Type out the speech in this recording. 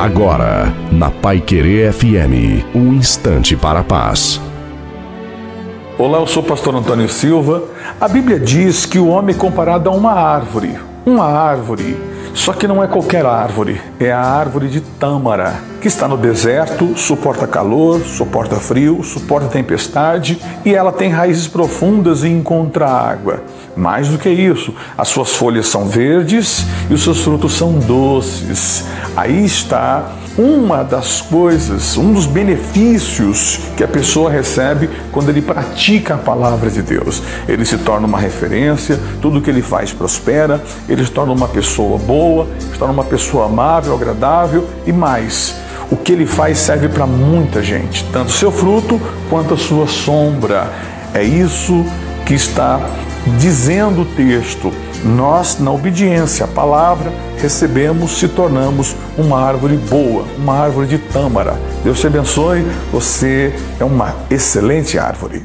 Agora, na Pai Querer FM, um instante para a paz. Olá, eu sou o pastor Antônio Silva. A Bíblia diz que o homem é comparado a uma árvore. Uma árvore. Só que não é qualquer árvore, é a árvore de tâmara, que está no deserto, suporta calor, suporta frio, suporta tempestade e ela tem raízes profundas e encontra água. Mais do que isso, as suas folhas são verdes e os seus frutos são doces. Aí está uma das coisas, um dos benefícios que a pessoa recebe quando ele pratica a palavra de Deus. Ele se torna uma referência, tudo que ele faz prospera, ele se torna uma pessoa boa, se torna uma pessoa amável, agradável e mais. O que ele faz serve para muita gente, tanto seu fruto quanto a sua sombra. É isso que está dizendo o texto. Nós, na obediência à palavra, recebemos, se tornamos uma árvore boa, uma árvore de tâmara. Deus te abençoe, você é uma excelente árvore.